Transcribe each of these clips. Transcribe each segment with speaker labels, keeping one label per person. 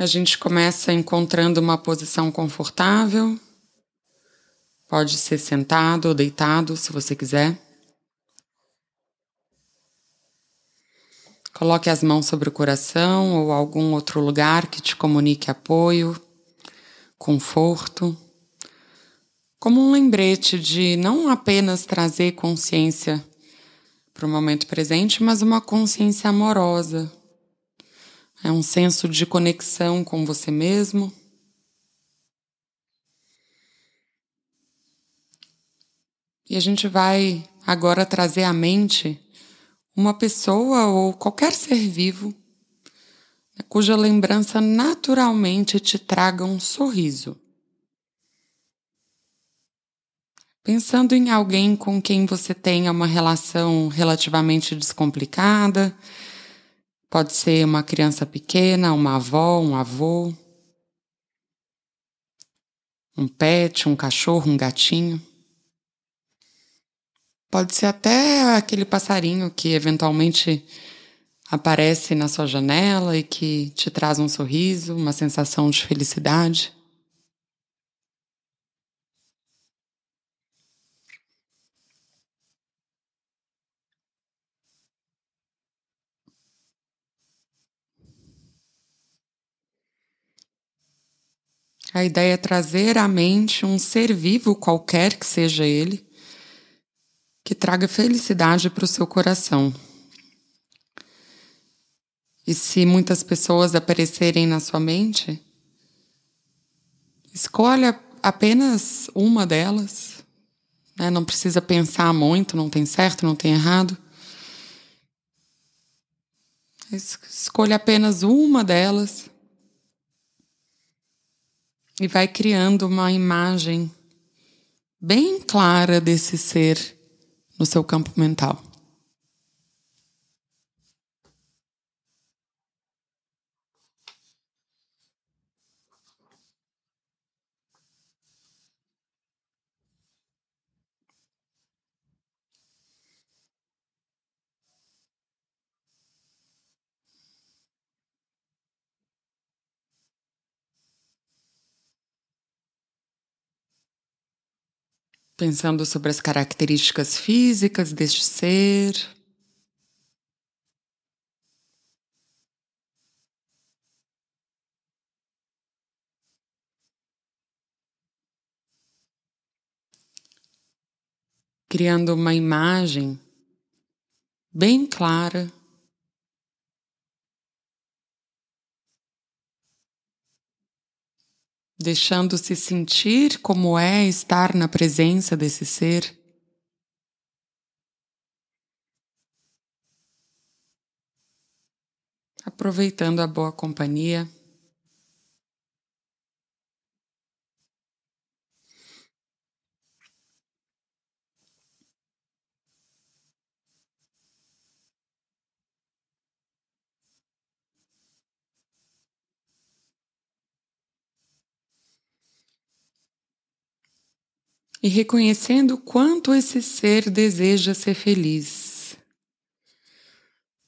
Speaker 1: A gente começa encontrando uma posição confortável. Pode ser sentado ou deitado, se você quiser. Coloque as mãos sobre o coração ou algum outro lugar que te comunique apoio, conforto, como um lembrete de não apenas trazer consciência para o momento presente, mas uma consciência amorosa, é um senso de conexão com você mesmo. E a gente vai agora trazer à mente uma pessoa ou qualquer ser vivo né, cuja lembrança naturalmente te traga um sorriso. Pensando em alguém com quem você tenha uma relação relativamente descomplicada, Pode ser uma criança pequena, uma avó, um avô, um pet, um cachorro, um gatinho. Pode ser até aquele passarinho que eventualmente aparece na sua janela e que te traz um sorriso, uma sensação de felicidade. A ideia é trazer à mente um ser vivo, qualquer que seja ele, que traga felicidade para o seu coração. E se muitas pessoas aparecerem na sua mente, escolha apenas uma delas. Né? Não precisa pensar muito, não tem certo, não tem errado. Escolha apenas uma delas e vai criando uma imagem bem clara desse ser no seu campo mental. Pensando sobre as características físicas deste ser. Criando uma imagem bem clara deixando-se sentir como é estar na presença desse ser. Aproveitando a boa companhia. E reconhecendo quanto esse ser deseja ser feliz,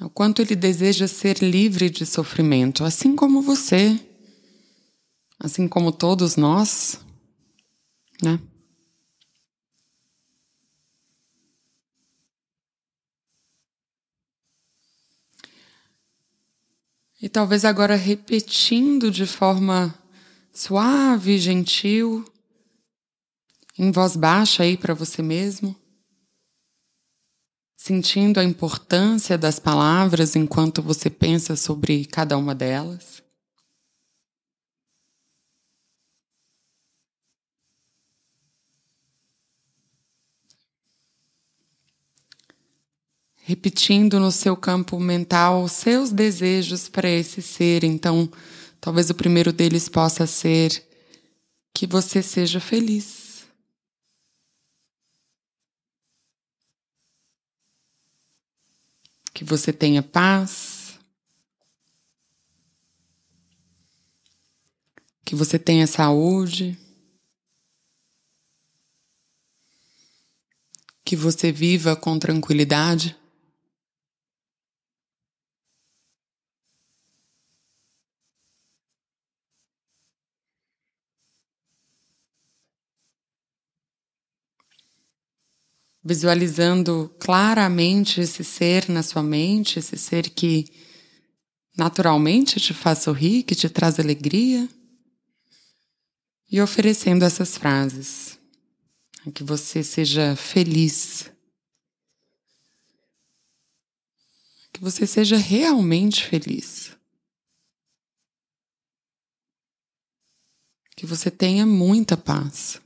Speaker 1: o quanto ele deseja ser livre de sofrimento, assim como você, assim como todos nós, né? E talvez agora repetindo de forma suave, gentil, em voz baixa aí para você mesmo, sentindo a importância das palavras enquanto você pensa sobre cada uma delas. repetindo no seu campo mental seus desejos para esse ser. Então, talvez o primeiro deles possa ser que você seja feliz. Que você tenha paz, que você tenha saúde, que você viva com tranquilidade. Visualizando claramente esse ser na sua mente, esse ser que naturalmente te faz sorrir, que te traz alegria, e oferecendo essas frases. Que você seja feliz. Que você seja realmente feliz. Que você tenha muita paz.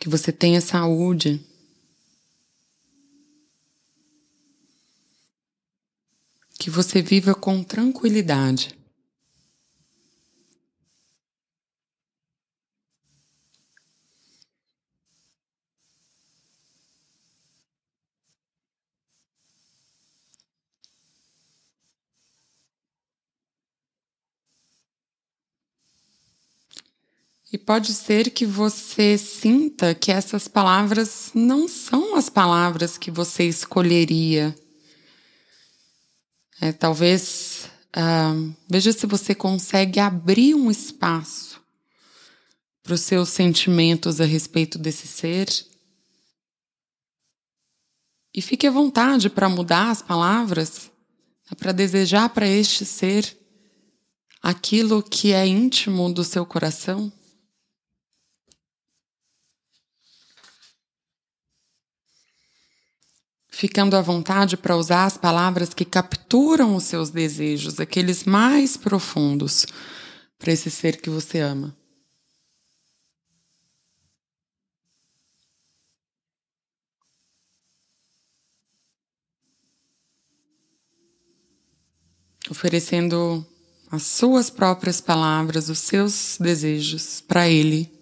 Speaker 1: Que você tenha saúde. Que você viva com tranquilidade. E pode ser que você sinta que essas palavras não são as palavras que você escolheria. É, talvez uh, veja se você consegue abrir um espaço para os seus sentimentos a respeito desse ser. E fique à vontade para mudar as palavras, né, para desejar para este ser aquilo que é íntimo do seu coração. Ficando à vontade para usar as palavras que capturam os seus desejos, aqueles mais profundos, para esse ser que você ama. Oferecendo as suas próprias palavras, os seus desejos para ele,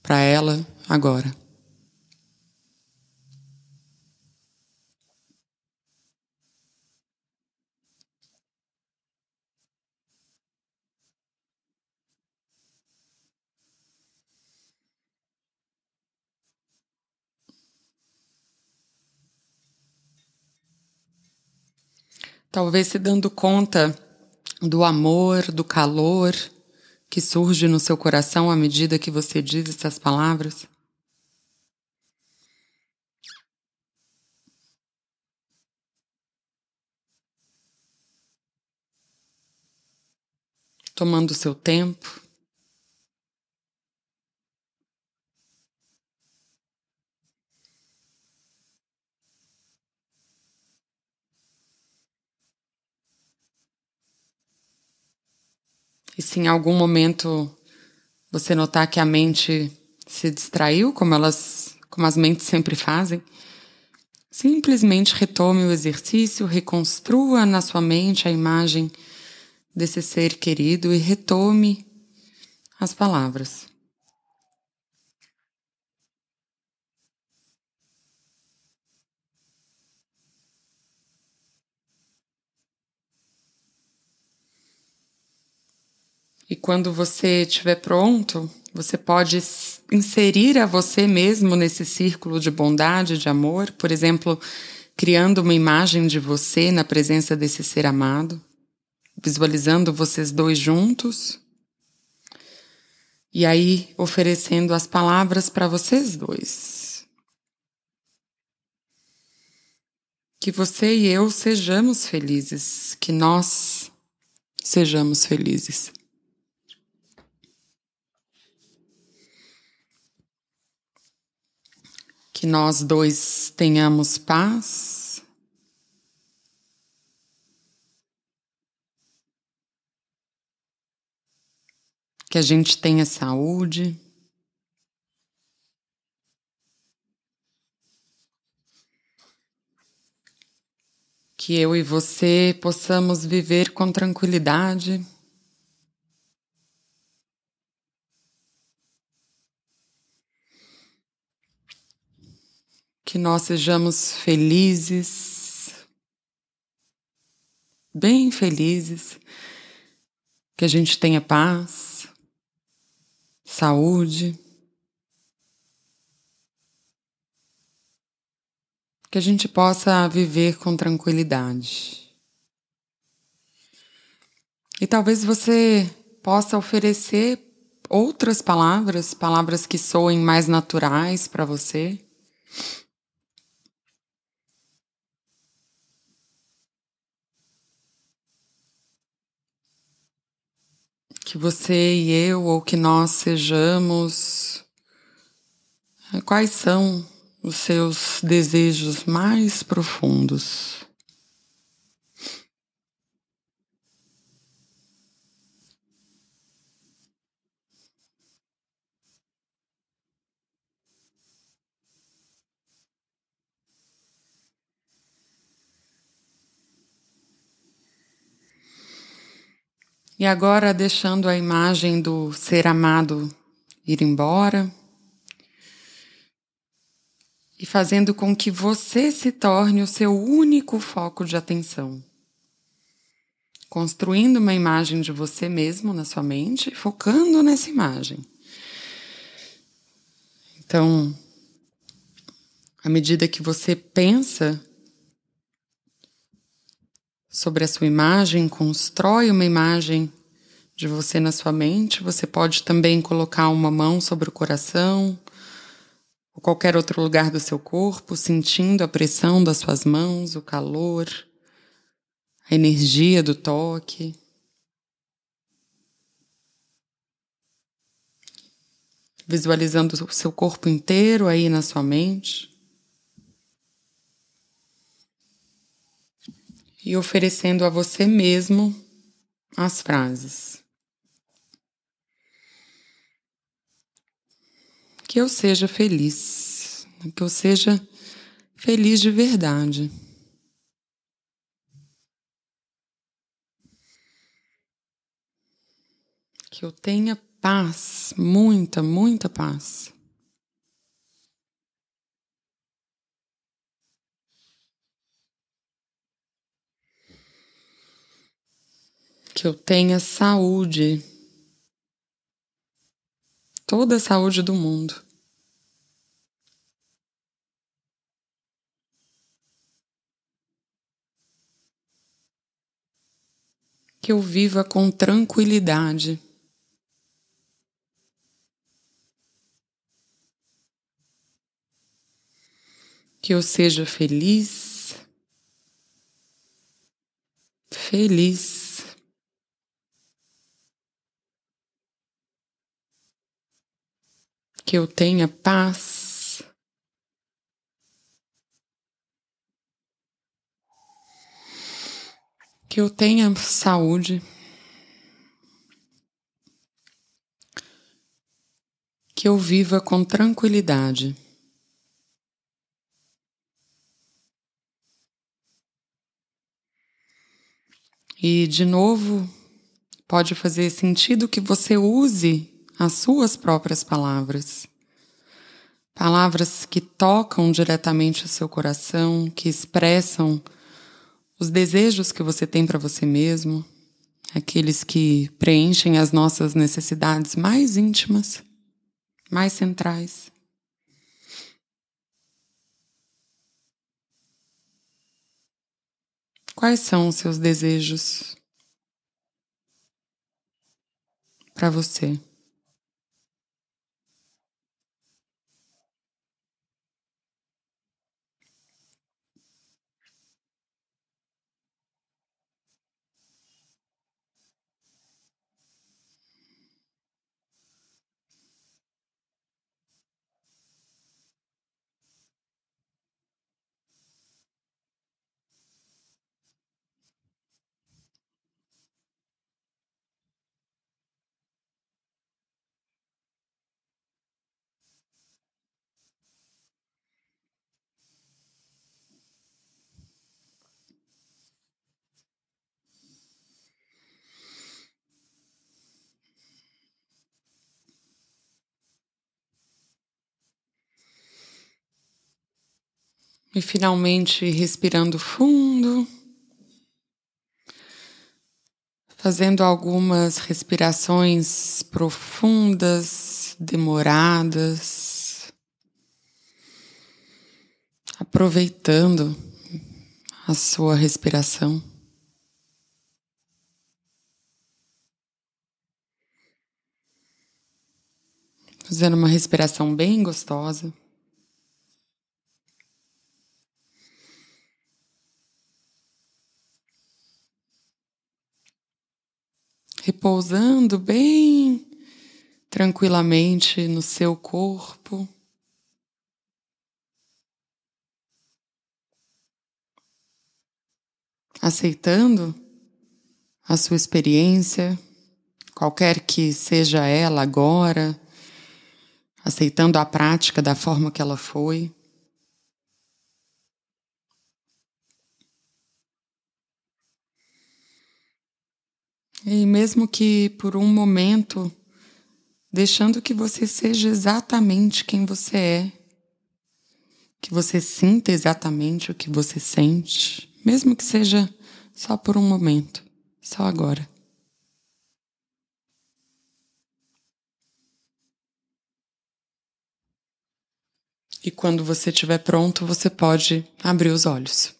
Speaker 1: para ela, agora. Talvez se dando conta do amor, do calor que surge no seu coração à medida que você diz essas palavras. Tomando seu tempo. E se em algum momento você notar que a mente se distraiu, como elas, como as mentes sempre fazem, simplesmente retome o exercício, reconstrua na sua mente a imagem desse ser querido e retome as palavras. E quando você estiver pronto, você pode inserir a você mesmo nesse círculo de bondade, de amor, por exemplo, criando uma imagem de você na presença desse ser amado, visualizando vocês dois juntos. E aí oferecendo as palavras para vocês dois. Que você e eu sejamos felizes, que nós sejamos felizes. Que nós dois tenhamos paz. Que a gente tenha saúde. Que eu e você possamos viver com tranquilidade. Que nós sejamos felizes, bem felizes, que a gente tenha paz, saúde, que a gente possa viver com tranquilidade. E talvez você possa oferecer outras palavras, palavras que soem mais naturais para você. Que você e eu, ou que nós sejamos, quais são os seus desejos mais profundos? E agora, deixando a imagem do ser amado ir embora e fazendo com que você se torne o seu único foco de atenção. Construindo uma imagem de você mesmo na sua mente, focando nessa imagem. Então, à medida que você pensa sobre a sua imagem, constrói uma imagem de você na sua mente. Você pode também colocar uma mão sobre o coração ou qualquer outro lugar do seu corpo, sentindo a pressão das suas mãos, o calor, a energia do toque. Visualizando o seu corpo inteiro aí na sua mente. E oferecendo a você mesmo as frases. Que eu seja feliz, que eu seja feliz de verdade. Que eu tenha paz, muita, muita paz. Que eu tenha saúde, toda a saúde do mundo. Que eu viva com tranquilidade. Que eu seja feliz, feliz. Que eu tenha paz. Que eu tenha saúde. Que eu viva com tranquilidade. E, de novo, pode fazer sentido que você use as suas próprias palavras. Palavras que tocam diretamente o seu coração, que expressam os desejos que você tem para você mesmo, aqueles que preenchem as nossas necessidades mais íntimas, mais centrais. Quais são os seus desejos para você? E finalmente respirando fundo, fazendo algumas respirações profundas, demoradas, aproveitando a sua respiração. Fazendo uma respiração bem gostosa. Repousando bem tranquilamente no seu corpo. Aceitando a sua experiência, qualquer que seja ela agora, aceitando a prática da forma que ela foi. E mesmo que por um momento, deixando que você seja exatamente quem você é, que você sinta exatamente o que você sente, mesmo que seja só por um momento, só agora. E quando você estiver pronto, você pode abrir os olhos.